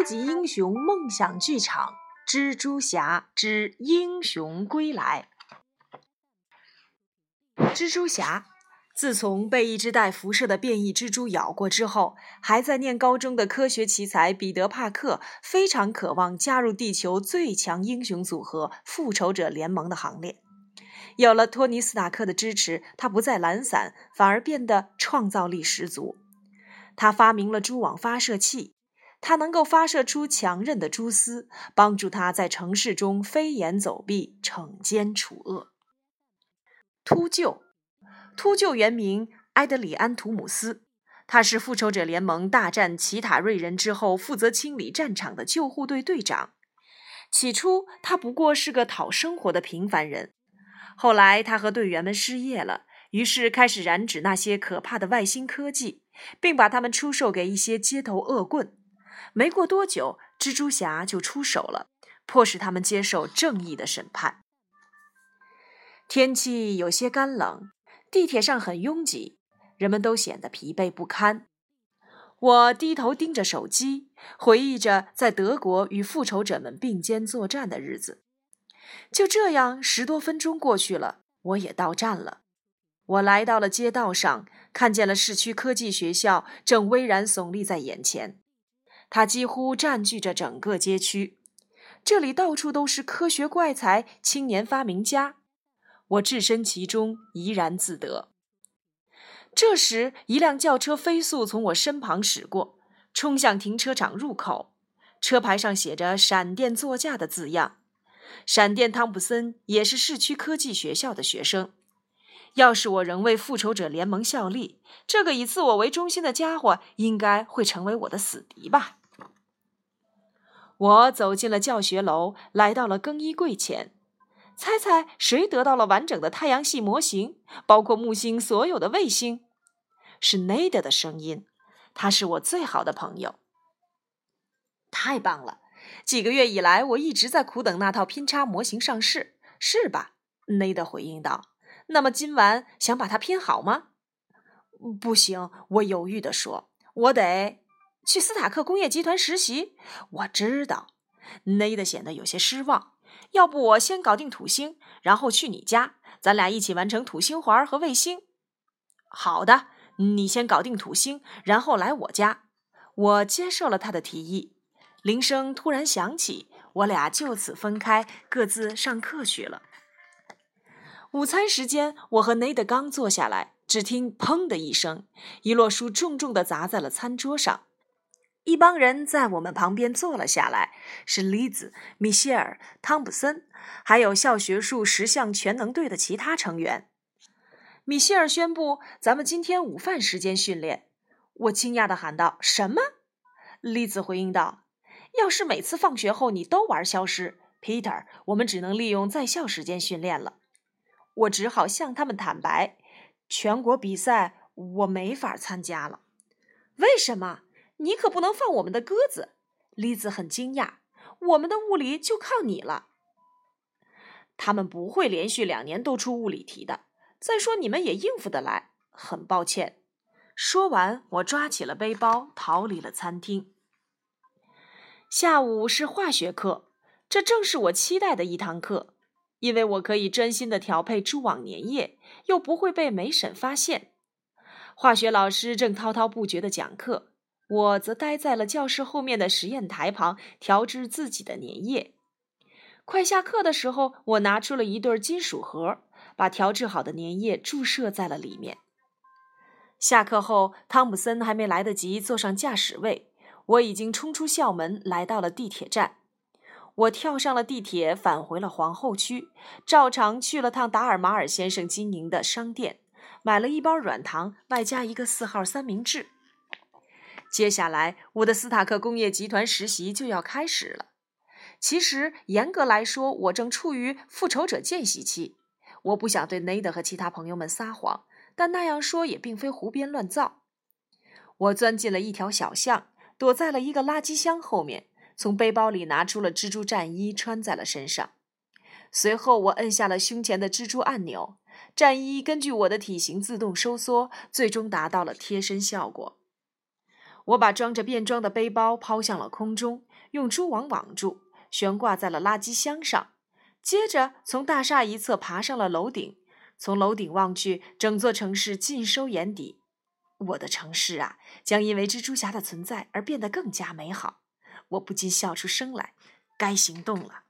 超级英雄梦想剧场：蜘蛛侠之英雄归来。蜘蛛侠自从被一只带辐射的变异蜘蛛咬过之后，还在念高中的科学奇才彼得·帕克非常渴望加入地球最强英雄组合——复仇者联盟的行列。有了托尼·斯塔克的支持，他不再懒散，反而变得创造力十足。他发明了蛛网发射器。他能够发射出强韧的蛛丝，帮助他在城市中飞檐走壁、惩奸除恶。秃鹫，秃鹫原名埃德里安·图姆斯，他是复仇者联盟大战奇塔瑞人之后负责清理战场的救护队队长。起初，他不过是个讨生活的平凡人，后来他和队员们失业了，于是开始染指那些可怕的外星科技，并把它们出售给一些街头恶棍。没过多久，蜘蛛侠就出手了，迫使他们接受正义的审判。天气有些干冷，地铁上很拥挤，人们都显得疲惫不堪。我低头盯着手机，回忆着在德国与复仇者们并肩作战的日子。就这样，十多分钟过去了，我也到站了。我来到了街道上，看见了市区科技学校正巍然耸立在眼前。它几乎占据着整个街区，这里到处都是科学怪才、青年发明家。我置身其中，怡然自得。这时，一辆轿车飞速从我身旁驶过，冲向停车场入口。车牌上写着“闪电座驾”的字样。闪电汤普森也是市区科技学校的学生。要是我仍为复仇者联盟效力，这个以自我为中心的家伙应该会成为我的死敌吧。我走进了教学楼，来到了更衣柜前。猜猜谁得到了完整的太阳系模型，包括木星所有的卫星？是内德的声音，他是我最好的朋友。太棒了！几个月以来，我一直在苦等那套拼插模型上市，是吧？内德回应道。那么今晚想把它拼好吗？不行，我犹豫地说，我得。去斯塔克工业集团实习，我知道。内德显得有些失望。要不我先搞定土星，然后去你家，咱俩一起完成土星环和卫星。好的，你先搞定土星，然后来我家。我接受了他的提议。铃声突然响起，我俩就此分开，各自上课去了。午餐时间，我和内德刚坐下来，只听“砰”的一声，一摞书重重地砸在了餐桌上。一帮人在我们旁边坐了下来，是丽子、米歇尔、汤普森，还有校学术十项全能队的其他成员。米歇尔宣布：“咱们今天午饭时间训练。”我惊讶地喊道：“什么？”丽子回应道：“要是每次放学后你都玩消失，Peter，我们只能利用在校时间训练了。”我只好向他们坦白：“全国比赛我没法参加了。”为什么？你可不能放我们的鸽子，丽子很惊讶。我们的物理就靠你了。他们不会连续两年都出物理题的。再说你们也应付得来。很抱歉。说完，我抓起了背包，逃离了餐厅。下午是化学课，这正是我期待的一堂课，因为我可以专心的调配蛛网粘液，又不会被梅婶发现。化学老师正滔滔不绝的讲课。我则待在了教室后面的实验台旁，调制自己的粘液。快下课的时候，我拿出了一对金属盒，把调制好的粘液注射在了里面。下课后，汤姆森还没来得及坐上驾驶位，我已经冲出校门，来到了地铁站。我跳上了地铁，返回了皇后区，照常去了趟达尔马尔先生经营的商店，买了一包软糖，外加一个四号三明治。接下来，我的斯塔克工业集团实习就要开始了。其实，严格来说，我正处于复仇者见习期。我不想对内德和其他朋友们撒谎，但那样说也并非胡编乱造。我钻进了一条小巷，躲在了一个垃圾箱后面，从背包里拿出了蜘蛛战衣，穿在了身上。随后，我摁下了胸前的蜘蛛按钮，战衣根据我的体型自动收缩，最终达到了贴身效果。我把装着便装的背包抛向了空中，用蛛网网住，悬挂在了垃圾箱上。接着从大厦一侧爬上了楼顶，从楼顶望去，整座城市尽收眼底。我的城市啊，将因为蜘蛛侠的存在而变得更加美好。我不禁笑出声来。该行动了。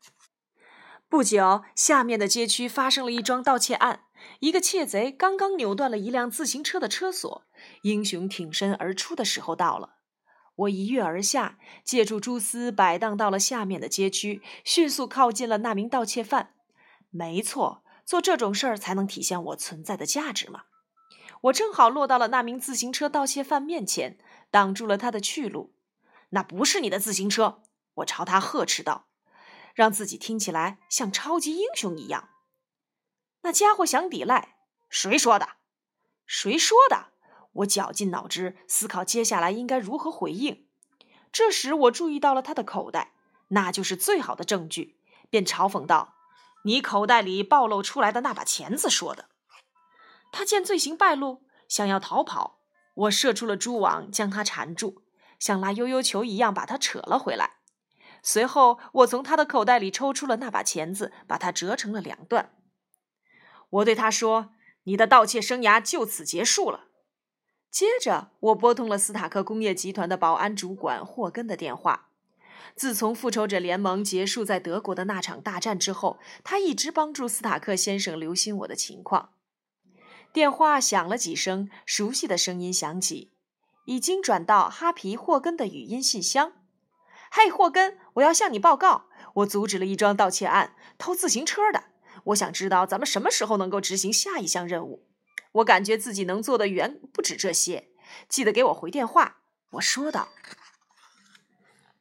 不久，下面的街区发生了一桩盗窃案。一个窃贼刚刚扭断了一辆自行车的车锁，英雄挺身而出的时候到了。我一跃而下，借助蛛丝摆荡到了下面的街区，迅速靠近了那名盗窃犯。没错，做这种事儿才能体现我存在的价值嘛。我正好落到了那名自行车盗窃犯面前，挡住了他的去路。那不是你的自行车！我朝他呵斥道，让自己听起来像超级英雄一样。那家伙想抵赖，谁说的？谁说的？我绞尽脑汁思考接下来应该如何回应。这时我注意到了他的口袋，那就是最好的证据，便嘲讽道：“你口袋里暴露出来的那把钳子说的。”他见罪行败露，想要逃跑，我射出了蛛网将他缠住，像拉悠悠球一样把他扯了回来。随后我从他的口袋里抽出了那把钳子，把它折成了两段。我对他说：“你的盗窃生涯就此结束了。”接着，我拨通了斯塔克工业集团的保安主管霍根的电话。自从复仇者联盟结束在德国的那场大战之后，他一直帮助斯塔克先生留心我的情况。电话响了几声，熟悉的声音响起，已经转到哈皮霍根的语音信箱。“嘿，霍根，我要向你报告，我阻止了一桩盗窃案，偷自行车的。”我想知道咱们什么时候能够执行下一项任务。我感觉自己能做的远不止这些。记得给我回电话。我说道。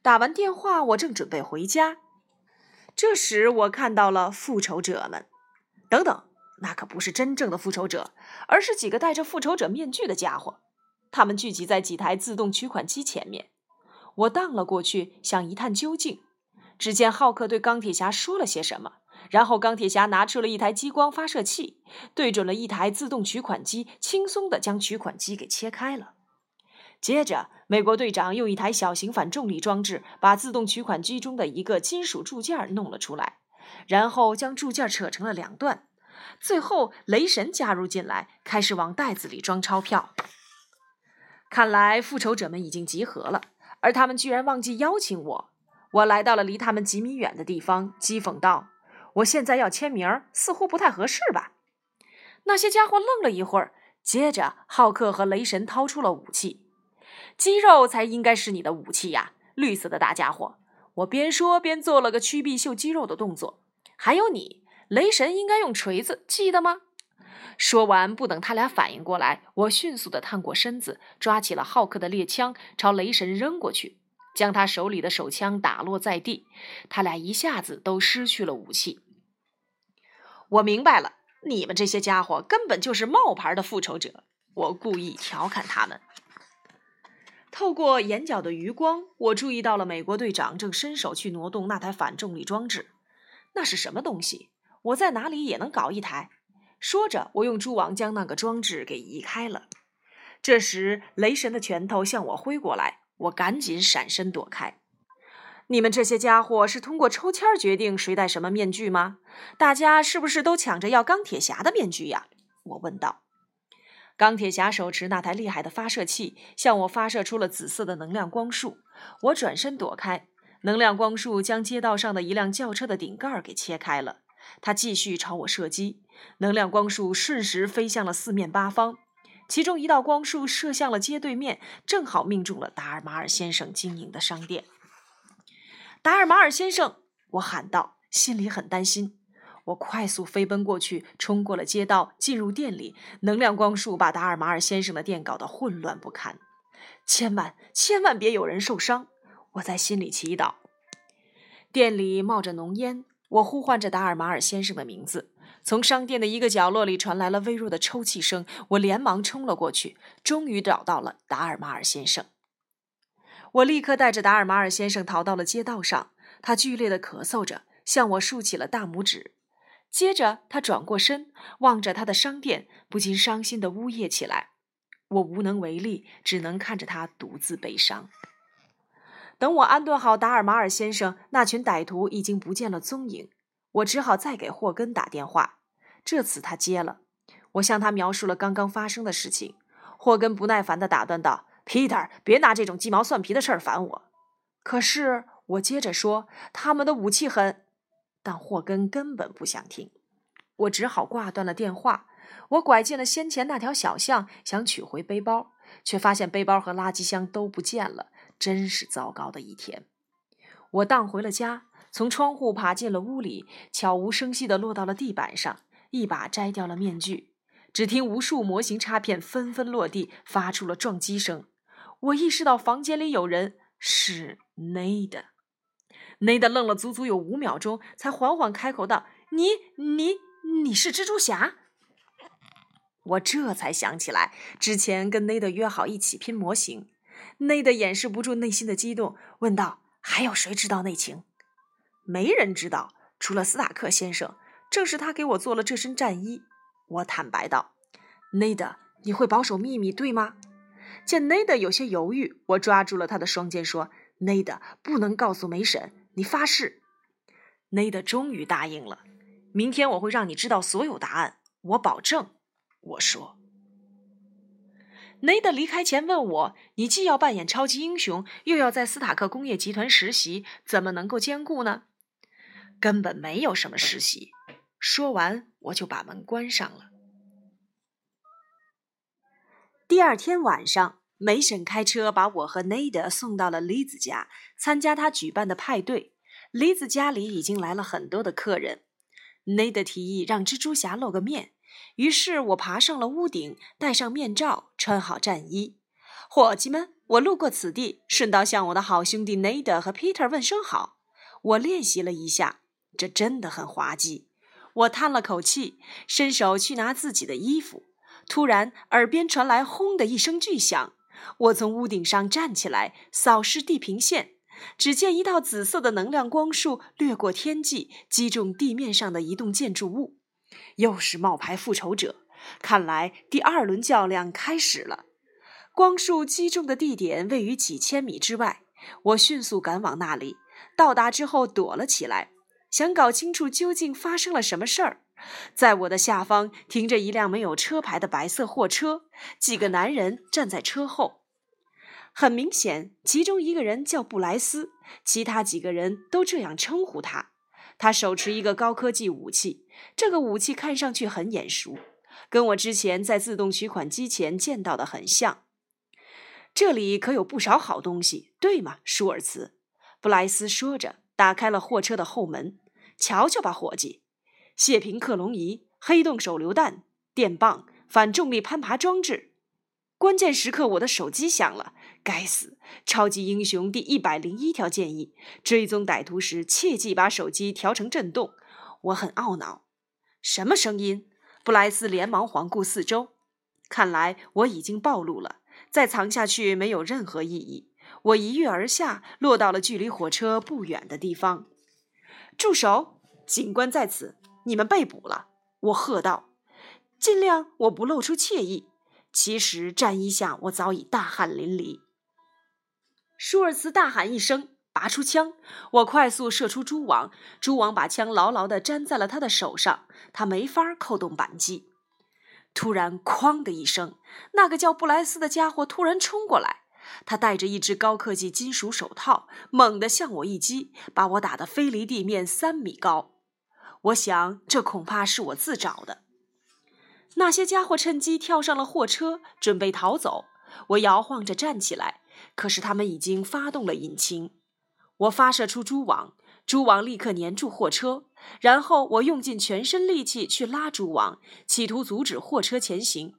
打完电话，我正准备回家，这时我看到了复仇者们。等等，那可不是真正的复仇者，而是几个戴着复仇者面具的家伙。他们聚集在几台自动取款机前面。我荡了过去，想一探究竟。只见浩克对钢铁侠说了些什么。然后，钢铁侠拿出了一台激光发射器，对准了一台自动取款机，轻松地将取款机给切开了。接着，美国队长用一台小型反重力装置把自动取款机中的一个金属铸件弄了出来，然后将铸件扯成了两段。最后，雷神加入进来，开始往袋子里装钞票。看来，复仇者们已经集合了，而他们居然忘记邀请我。我来到了离他们几米远的地方，讥讽道。我现在要签名，似乎不太合适吧？那些家伙愣了一会儿，接着浩克和雷神掏出了武器。肌肉才应该是你的武器呀，绿色的大家伙！我边说边做了个屈臂秀肌肉的动作。还有你，雷神应该用锤子，记得吗？说完，不等他俩反应过来，我迅速地探过身子，抓起了浩克的猎枪，朝雷神扔过去。将他手里的手枪打落在地，他俩一下子都失去了武器。我明白了，你们这些家伙根本就是冒牌的复仇者。我故意调侃他们。透过眼角的余光，我注意到了美国队长正伸手去挪动那台反重力装置。那是什么东西？我在哪里也能搞一台。说着，我用蛛网将那个装置给移开了。这时，雷神的拳头向我挥过来。我赶紧闪身躲开。你们这些家伙是通过抽签决定谁戴什么面具吗？大家是不是都抢着要钢铁侠的面具呀？我问道。钢铁侠手持那台厉害的发射器，向我发射出了紫色的能量光束。我转身躲开，能量光束将街道上的一辆轿车的顶盖给切开了。他继续朝我射击，能量光束瞬时飞向了四面八方。其中一道光束射向了街对面，正好命中了达尔马尔先生经营的商店。达尔马尔先生，我喊道，心里很担心。我快速飞奔过去，冲过了街道，进入店里。能量光束把达尔马尔先生的店搞得混乱不堪。千万千万别有人受伤！我在心里祈祷。店里冒着浓烟，我呼唤着达尔马尔先生的名字。从商店的一个角落里传来了微弱的抽泣声，我连忙冲了过去，终于找到了达尔马尔先生。我立刻带着达尔马尔先生逃到了街道上，他剧烈的咳嗽着，向我竖起了大拇指。接着，他转过身，望着他的商店，不禁伤心的呜咽起来。我无能为力，只能看着他独自悲伤。等我安顿好达尔马尔先生，那群歹徒已经不见了踪影。我只好再给霍根打电话。这次他接了，我向他描述了刚刚发生的事情。霍根不耐烦地打断道：“Peter，别拿这种鸡毛蒜皮的事儿烦我。”可是我接着说：“他们的武器很……”但霍根根本不想听。我只好挂断了电话。我拐进了先前那条小巷，想取回背包，却发现背包和垃圾箱都不见了。真是糟糕的一天。我荡回了家，从窗户爬进了屋里，悄无声息地落到了地板上，一把摘掉了面具。只听无数模型插片纷纷落地，发出了撞击声。我意识到房间里有人，是内德。内德愣了足足有五秒钟，才缓缓开口道：“你、你、你是蜘蛛侠？”我这才想起来，之前跟内德约好一起拼模型。内德掩饰不住内心的激动，问道：“还有谁知道内情？”“没人知道，除了斯塔克先生。正是他给我做了这身战衣。”我坦白道：“内德，你会保守秘密，对吗？”见内德有些犹豫，我抓住了他的双肩，说：“内德，不能告诉梅婶，你发誓。”内德终于答应了。明天我会让你知道所有答案，我保证。我说。内德离开前问我：“你既要扮演超级英雄，又要在斯塔克工业集团实习，怎么能够兼顾呢？”根本没有什么实习。说完，我就把门关上了。第二天晚上，梅婶开车把我和内德送到了丽子家，参加他举办的派对。丽子家里已经来了很多的客人。内德提议让蜘蛛侠露个面，于是我爬上了屋顶，戴上面罩，穿好战衣。伙计们，我路过此地，顺道向我的好兄弟内德和 Peter 问声好。我练习了一下，这真的很滑稽。我叹了口气，伸手去拿自己的衣服，突然耳边传来“轰”的一声巨响。我从屋顶上站起来，扫视地平线，只见一道紫色的能量光束掠过天际，击中地面上的一栋建筑物。又是冒牌复仇者，看来第二轮较量开始了。光束击中的地点位于几千米之外，我迅速赶往那里，到达之后躲了起来。想搞清楚究竟发生了什么事儿，在我的下方停着一辆没有车牌的白色货车，几个男人站在车后。很明显，其中一个人叫布莱斯，其他几个人都这样称呼他。他手持一个高科技武器，这个武器看上去很眼熟，跟我之前在自动取款机前见到的很像。这里可有不少好东西，对吗，舒尔茨？布莱斯说着。打开了货车的后门，瞧瞧吧，伙计！谢平克隆仪、黑洞手榴弹、电棒、反重力攀爬装置。关键时刻，我的手机响了。该死！超级英雄第一百零一条建议：追踪歹徒时，切记把手机调成震动。我很懊恼。什么声音？布莱斯连忙环顾四周。看来我已经暴露了，再藏下去没有任何意义。我一跃而下，落到了距离火车不远的地方。住手！警官在此，你们被捕了！我喝道，尽量我不露出怯意。其实战衣下我早已大汗淋漓。舒尔茨大喊一声，拔出枪，我快速射出蛛网，蛛网把枪牢牢地粘在了他的手上，他没法扣动扳机。突然，哐的一声，那个叫布莱斯的家伙突然冲过来。他戴着一只高科技金属手套，猛地向我一击，把我打得飞离地面三米高。我想，这恐怕是我自找的。那些家伙趁机跳上了货车，准备逃走。我摇晃着站起来，可是他们已经发动了引擎。我发射出蛛网，蛛网立刻粘住货车，然后我用尽全身力气去拉蛛网，企图阻止货车前行。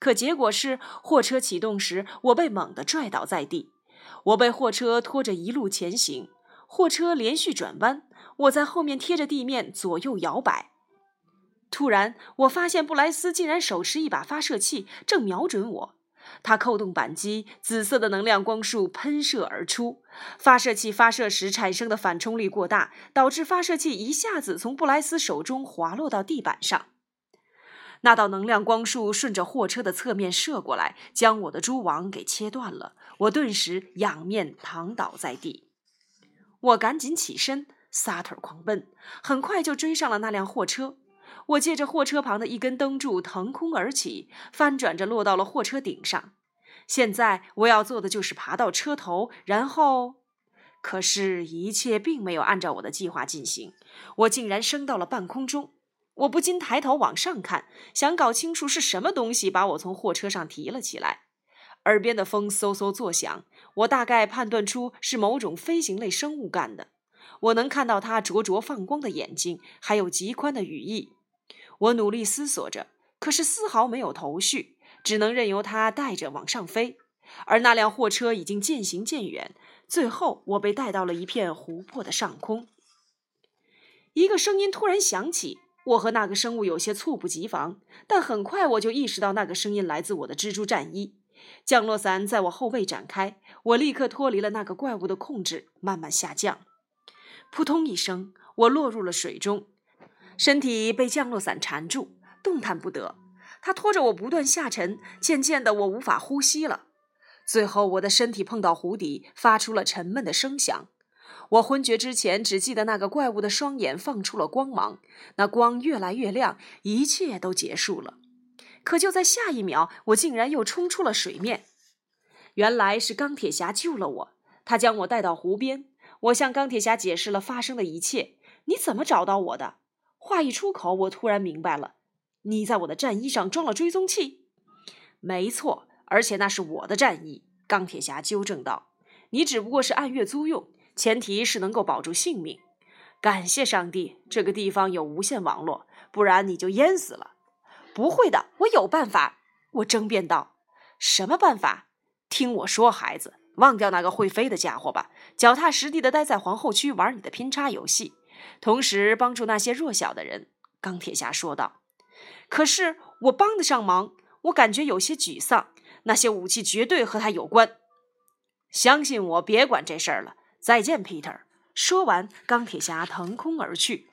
可结果是，货车启动时，我被猛地拽倒在地。我被货车拖着一路前行，货车连续转弯，我在后面贴着地面左右摇摆。突然，我发现布莱斯竟然手持一把发射器，正瞄准我。他扣动扳机，紫色的能量光束喷射而出。发射器发射时产生的反冲力过大，导致发射器一下子从布莱斯手中滑落到地板上。那道能量光束顺着货车的侧面射过来，将我的蛛网给切断了。我顿时仰面躺倒在地。我赶紧起身，撒腿狂奔，很快就追上了那辆货车。我借着货车旁的一根灯柱腾空而起，翻转着落到了货车顶上。现在我要做的就是爬到车头，然后……可是，一切并没有按照我的计划进行。我竟然升到了半空中。我不禁抬头往上看，想搞清楚是什么东西把我从货车上提了起来。耳边的风嗖嗖作响，我大概判断出是某种飞行类生物干的。我能看到它灼灼放光的眼睛，还有极宽的羽翼。我努力思索着，可是丝毫没有头绪，只能任由它带着往上飞。而那辆货车已经渐行渐远，最后我被带到了一片湖泊的上空。一个声音突然响起。我和那个生物有些猝不及防，但很快我就意识到那个声音来自我的蜘蛛战衣。降落伞在我后背展开，我立刻脱离了那个怪物的控制，慢慢下降。扑通一声，我落入了水中，身体被降落伞缠住，动弹不得。它拖着我不断下沉，渐渐的我无法呼吸了。最后，我的身体碰到湖底，发出了沉闷的声响。我昏厥之前，只记得那个怪物的双眼放出了光芒，那光越来越亮，一切都结束了。可就在下一秒，我竟然又冲出了水面。原来是钢铁侠救了我，他将我带到湖边。我向钢铁侠解释了发生的一切。你怎么找到我的？话一出口，我突然明白了，你在我的战衣上装了追踪器。没错，而且那是我的战衣。钢铁侠纠正道：“你只不过是按月租用。”前提是能够保住性命。感谢上帝，这个地方有无线网络，不然你就淹死了。不会的，我有办法。我争辩道：“什么办法？听我说，孩子，忘掉那个会飞的家伙吧，脚踏实地的待在皇后区玩你的拼插游戏，同时帮助那些弱小的人。”钢铁侠说道。“可是我帮得上忙，我感觉有些沮丧。那些武器绝对和他有关。相信我，别管这事儿了。”再见，Peter。说完，钢铁侠腾空而去。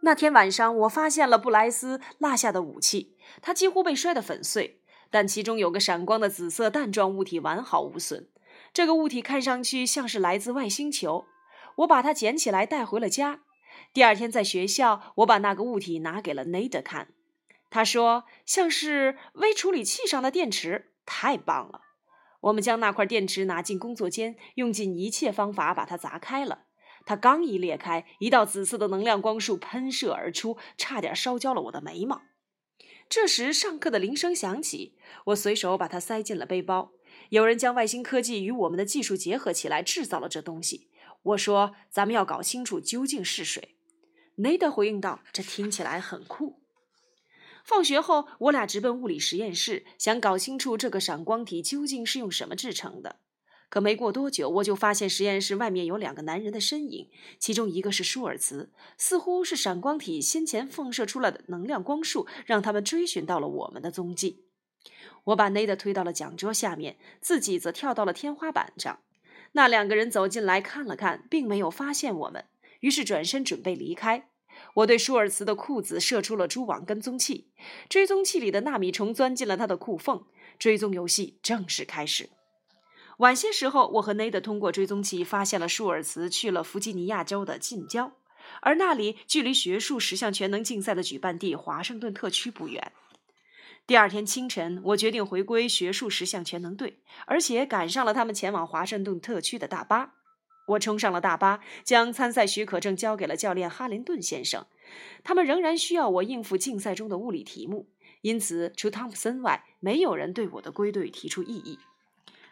那天晚上，我发现了布莱斯落下的武器，它几乎被摔得粉碎，但其中有个闪光的紫色弹状物体完好无损。这个物体看上去像是来自外星球。我把它捡起来带回了家。第二天在学校，我把那个物体拿给了 Ned 看，他说像是微处理器上的电池，太棒了。我们将那块电池拿进工作间，用尽一切方法把它砸开了。它刚一裂开，一道紫色的能量光束喷射而出，差点烧焦了我的眉毛。这时，上课的铃声响起，我随手把它塞进了背包。有人将外星科技与我们的技术结合起来，制造了这东西。我说：“咱们要搞清楚究竟是谁。”内德回应道：“这听起来很酷。”放学后，我俩直奔物理实验室，想搞清楚这个闪光体究竟是用什么制成的。可没过多久，我就发现实验室外面有两个男人的身影，其中一个是舒尔茨，似乎是闪光体先前放射出来的能量光束，让他们追寻到了我们的踪迹。我把内德推到了讲桌下面，自己则跳到了天花板上。那两个人走进来看了看，并没有发现我们，于是转身准备离开。我对舒尔茨的裤子射出了蛛网跟踪器，追踪器里的纳米虫钻进了他的裤缝，追踪游戏正式开始。晚些时候，我和内德通过追踪器发现了舒尔茨去了弗吉尼亚州的近郊，而那里距离学术十项全能竞赛的举办地华盛顿特区不远。第二天清晨，我决定回归学术十项全能队，而且赶上了他们前往华盛顿特区的大巴。我冲上了大巴，将参赛许可证交给了教练哈林顿先生。他们仍然需要我应付竞赛中的物理题目，因此除汤普森外，没有人对我的归队提出异议。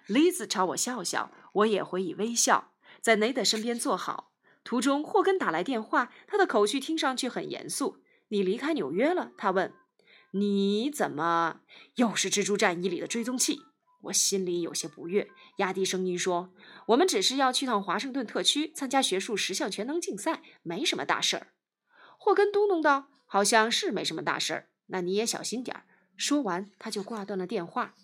丽兹朝我笑笑，我也回以微笑，在内德身边坐好。途中，霍根打来电话，他的口气听上去很严肃。“你离开纽约了？”他问。“你怎么又是蜘蛛战衣里的追踪器？”我心里有些不悦，压低声音说：“我们只是要去趟华盛顿特区参加学术十项全能竞赛，没什么大事儿。”霍根嘟哝道：“好像是没什么大事儿，那你也小心点儿。”说完，他就挂断了电话。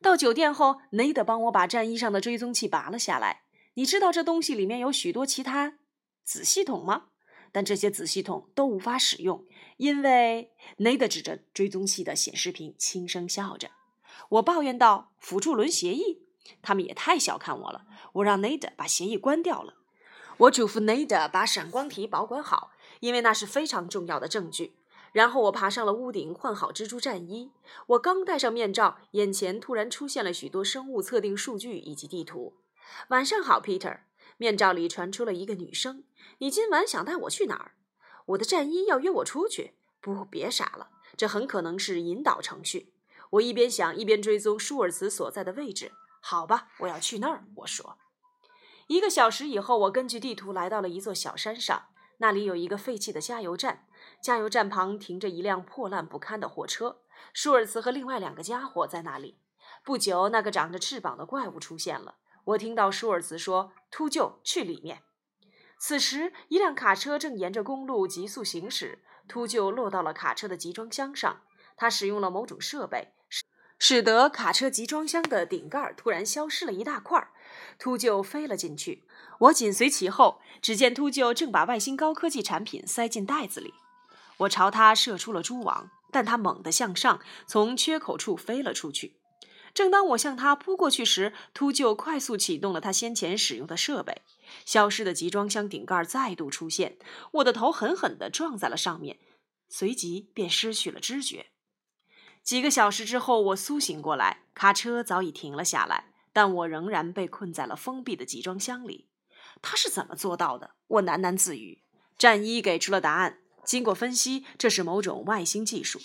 到酒店后，内德帮我把战衣上的追踪器拔了下来。你知道这东西里面有许多其他子系统吗？但这些子系统都无法使用，因为 Ned 指着追踪器的显示屏轻声笑着。我抱怨道：“辅助轮协议，他们也太小看我了。”我让 Nada 把协议关掉了。我嘱咐 Nada 把闪光体保管好，因为那是非常重要的证据。然后我爬上了屋顶，换好蜘蛛战衣。我刚戴上面罩，眼前突然出现了许多生物测定数据以及地图。晚上好，Peter。面罩里传出了一个女声：“你今晚想带我去哪儿？”我的战衣要约我出去。不，别傻了，这很可能是引导程序。我一边想，一边追踪舒尔茨所在的位置。好吧，我要去那儿。我说。一个小时以后，我根据地图来到了一座小山上，那里有一个废弃的加油站。加油站旁停着一辆破烂不堪的货车。舒尔茨和另外两个家伙在那里。不久，那个长着翅膀的怪物出现了。我听到舒尔茨说：“秃鹫，去里面。”此时，一辆卡车正沿着公路急速行驶。秃鹫落到了卡车的集装箱上。他使用了某种设备，使得卡车集装箱的顶盖突然消失了一大块。秃鹫飞了进去，我紧随其后。只见秃鹫正把外星高科技产品塞进袋子里。我朝他射出了蛛网，但他猛地向上，从缺口处飞了出去。正当我向他扑过去时，秃鹫快速启动了他先前使用的设备，消失的集装箱顶盖再度出现，我的头狠狠地撞在了上面，随即便失去了知觉。几个小时之后，我苏醒过来，卡车早已停了下来，但我仍然被困在了封闭的集装箱里。他是怎么做到的？我喃喃自语。战衣给出了答案。经过分析，这是某种外星技术。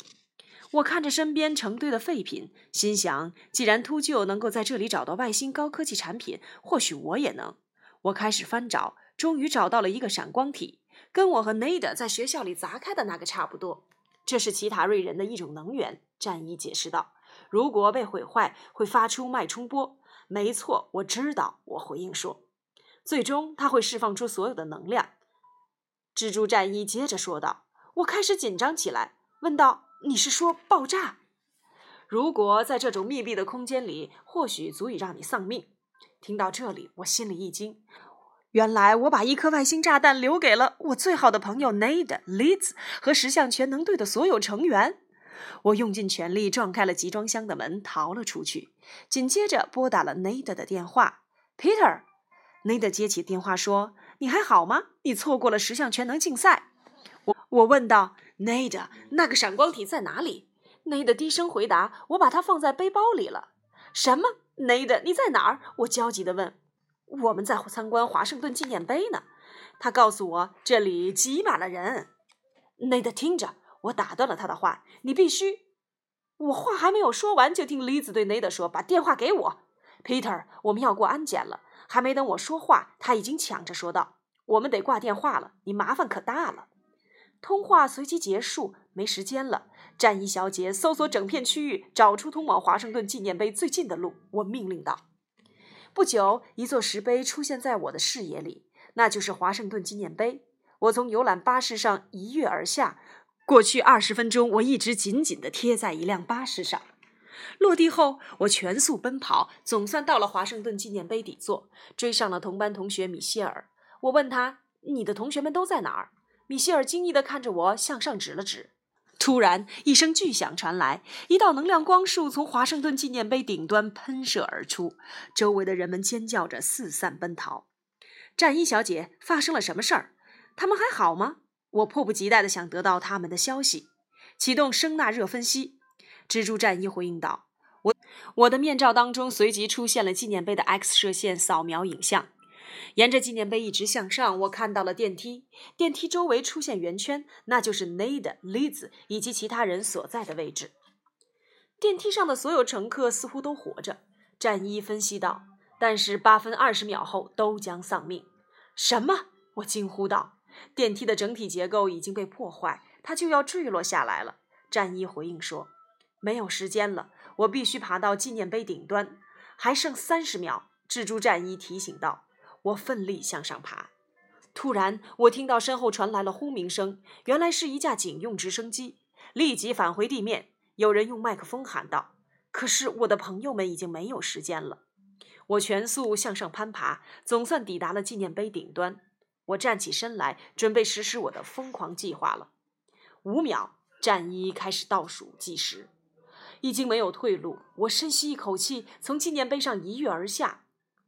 我看着身边成堆的废品，心想：既然秃鹫能够在这里找到外星高科技产品，或许我也能。我开始翻找，终于找到了一个闪光体，跟我和 Nada 在学校里砸开的那个差不多。这是奇塔瑞人的一种能源，战衣解释道。如果被毁坏，会发出脉冲波。没错，我知道。我回应说。最终，它会释放出所有的能量。蜘蛛战衣接着说道。我开始紧张起来，问道。你是说爆炸？如果在这种密闭的空间里，或许足以让你丧命。听到这里，我心里一惊。原来我把一颗外星炸弹留给了我最好的朋友 Ned、Liz 和十项全能队的所有成员。我用尽全力撞开了集装箱的门，逃了出去。紧接着拨打了 Ned 的电话。Peter，Ned 接起电话说：“你还好吗？你错过了十项全能竞赛。”我我问道。Ned，那个闪光体在哪里？Ned 低声回答：“我把它放在背包里了。”什么？Ned，你在哪儿？我焦急地问。我们在参观华盛顿纪念碑呢。他告诉我，这里挤满了人。内德听着，我打断了他的话。你必须……我话还没有说完，就听李子对内德说：“把电话给我，Peter，我们要过安检了。”还没等我说话，他已经抢着说道：“我们得挂电话了，你麻烦可大了。”通话随即结束，没时间了。战衣小姐，搜索整片区域，找出通往华盛顿纪念碑最近的路。我命令道。不久，一座石碑出现在我的视野里，那就是华盛顿纪念碑。我从游览巴士上一跃而下。过去二十分钟，我一直紧紧地贴在一辆巴士上。落地后，我全速奔跑，总算到了华盛顿纪念碑底座，追上了同班同学米歇尔。我问他：“你的同学们都在哪儿？”米歇尔惊异地看着我，向上指了指。突然，一声巨响传来，一道能量光束从华盛顿纪念碑顶端喷射而出，周围的人们尖叫着四散奔逃。战衣小姐，发生了什么事儿？他们还好吗？我迫不及待地想得到他们的消息。启动声纳热分析，蜘蛛战衣回应道：“我我的面罩当中随即出现了纪念碑的 X 射线扫描影像。”沿着纪念碑一直向上，我看到了电梯。电梯周围出现圆圈，那就是 Ned、Liz 以及其他人所在的位置。电梯上的所有乘客似乎都活着，战衣分析道。但是八分二十秒后都将丧命。什么？我惊呼道。电梯的整体结构已经被破坏，它就要坠落下来了。战衣回应说：“没有时间了，我必须爬到纪念碑顶端。还剩三十秒。”蜘蛛战衣提醒道。我奋力向上爬，突然，我听到身后传来了轰鸣声，原来是一架警用直升机，立即返回地面。有人用麦克风喊道：“可是我的朋友们已经没有时间了。”我全速向上攀爬，总算抵达了纪念碑顶端。我站起身来，准备实施我的疯狂计划了。五秒，战衣开始倒数计时，已经没有退路。我深吸一口气，从纪念碑上一跃而下。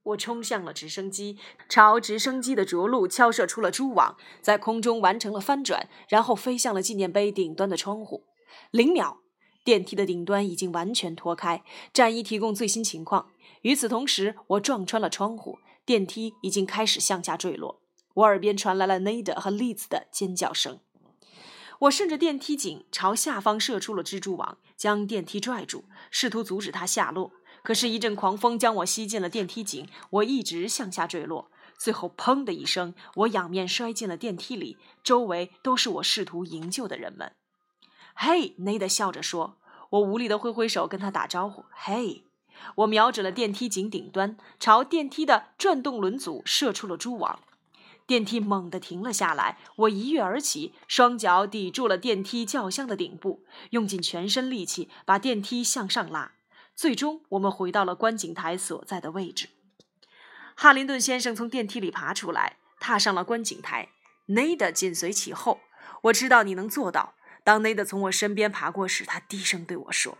我冲向了直升机，朝直升机的着陆敲射出了蛛网，在空中完成了翻转，然后飞向了纪念碑顶端的窗户。零秒，电梯的顶端已经完全脱开。战衣提供最新情况。与此同时，我撞穿了窗户，电梯已经开始向下坠落。我耳边传来了 Nada 和 Liz 的尖叫声。我顺着电梯井朝下方射出了蜘蛛网，将电梯拽住，试图阻止它下落。可是，一阵狂风将我吸进了电梯井，我一直向下坠落。最后，砰的一声，我仰面摔进了电梯里，周围都是我试图营救的人们。嘿，内德笑着说。我无力地挥挥手跟他打招呼。嘿，我瞄准了电梯井顶端，朝电梯的转动轮组射出了蛛网。电梯猛地停了下来，我一跃而起，双脚抵住了电梯轿厢的顶部，用尽全身力气把电梯向上拉。最终，我们回到了观景台所在的位置。哈林顿先生从电梯里爬出来，踏上了观景台。内德紧随其后。我知道你能做到。当内德从我身边爬过时，他低声对我说：“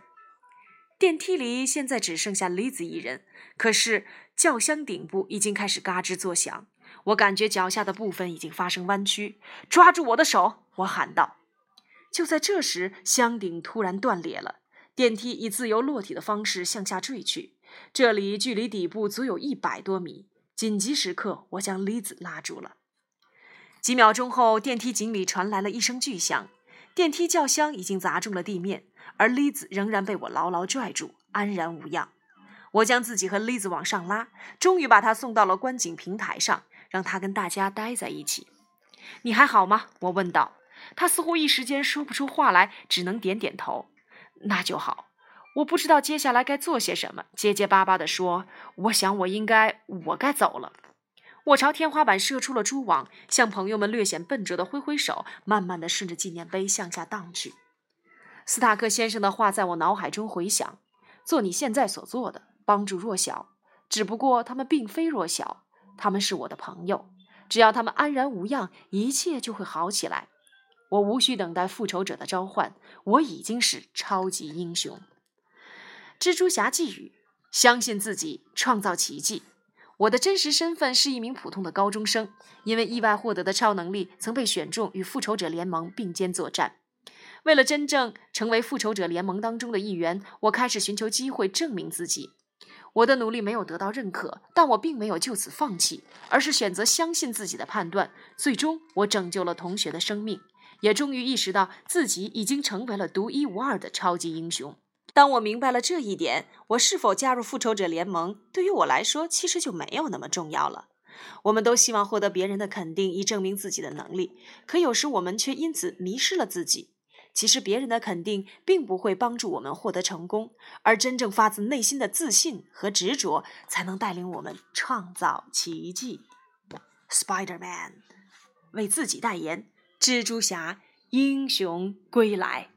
电梯里现在只剩下丽子一人，可是轿厢顶部已经开始嘎吱作响。我感觉脚下的部分已经发生弯曲。抓住我的手！”我喊道。就在这时，箱顶突然断裂了。电梯以自由落体的方式向下坠去，这里距离底部足有一百多米。紧急时刻，我将李子拉住了。几秒钟后，电梯井里传来了一声巨响，电梯轿厢已经砸中了地面，而李子仍然被我牢牢拽住，安然无恙。我将自己和李子往上拉，终于把他送到了观景平台上，让他跟大家待在一起。你还好吗？我问道。他似乎一时间说不出话来，只能点点头。那就好，我不知道接下来该做些什么。结结巴巴地说：“我想我应该，我该走了。”我朝天花板射出了蛛网，向朋友们略显笨拙地挥挥手，慢慢地顺着纪念碑向下荡去。斯塔克先生的话在我脑海中回响：“做你现在所做的，帮助弱小。只不过他们并非弱小，他们是我的朋友。只要他们安然无恙，一切就会好起来。”我无需等待复仇者的召唤，我已经是超级英雄。蜘蛛侠寄语：相信自己，创造奇迹。我的真实身份是一名普通的高中生，因为意外获得的超能力，曾被选中与复仇者联盟并肩作战。为了真正成为复仇者联盟当中的一员，我开始寻求机会证明自己。我的努力没有得到认可，但我并没有就此放弃，而是选择相信自己的判断。最终，我拯救了同学的生命。也终于意识到自己已经成为了独一无二的超级英雄。当我明白了这一点，我是否加入复仇者联盟对于我来说其实就没有那么重要了。我们都希望获得别人的肯定以证明自己的能力，可有时我们却因此迷失了自己。其实别人的肯定并不会帮助我们获得成功，而真正发自内心的自信和执着才能带领我们创造奇迹。Spider-Man 为自己代言。蜘蛛侠英雄归来。